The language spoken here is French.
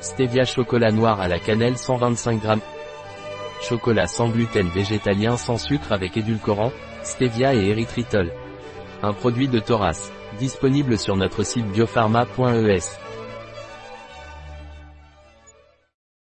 Stevia chocolat noir à la cannelle 125 g. Chocolat sans gluten végétalien sans sucre avec édulcorant, stevia et érythritol. Un produit de Thoras, disponible sur notre site biopharma.es.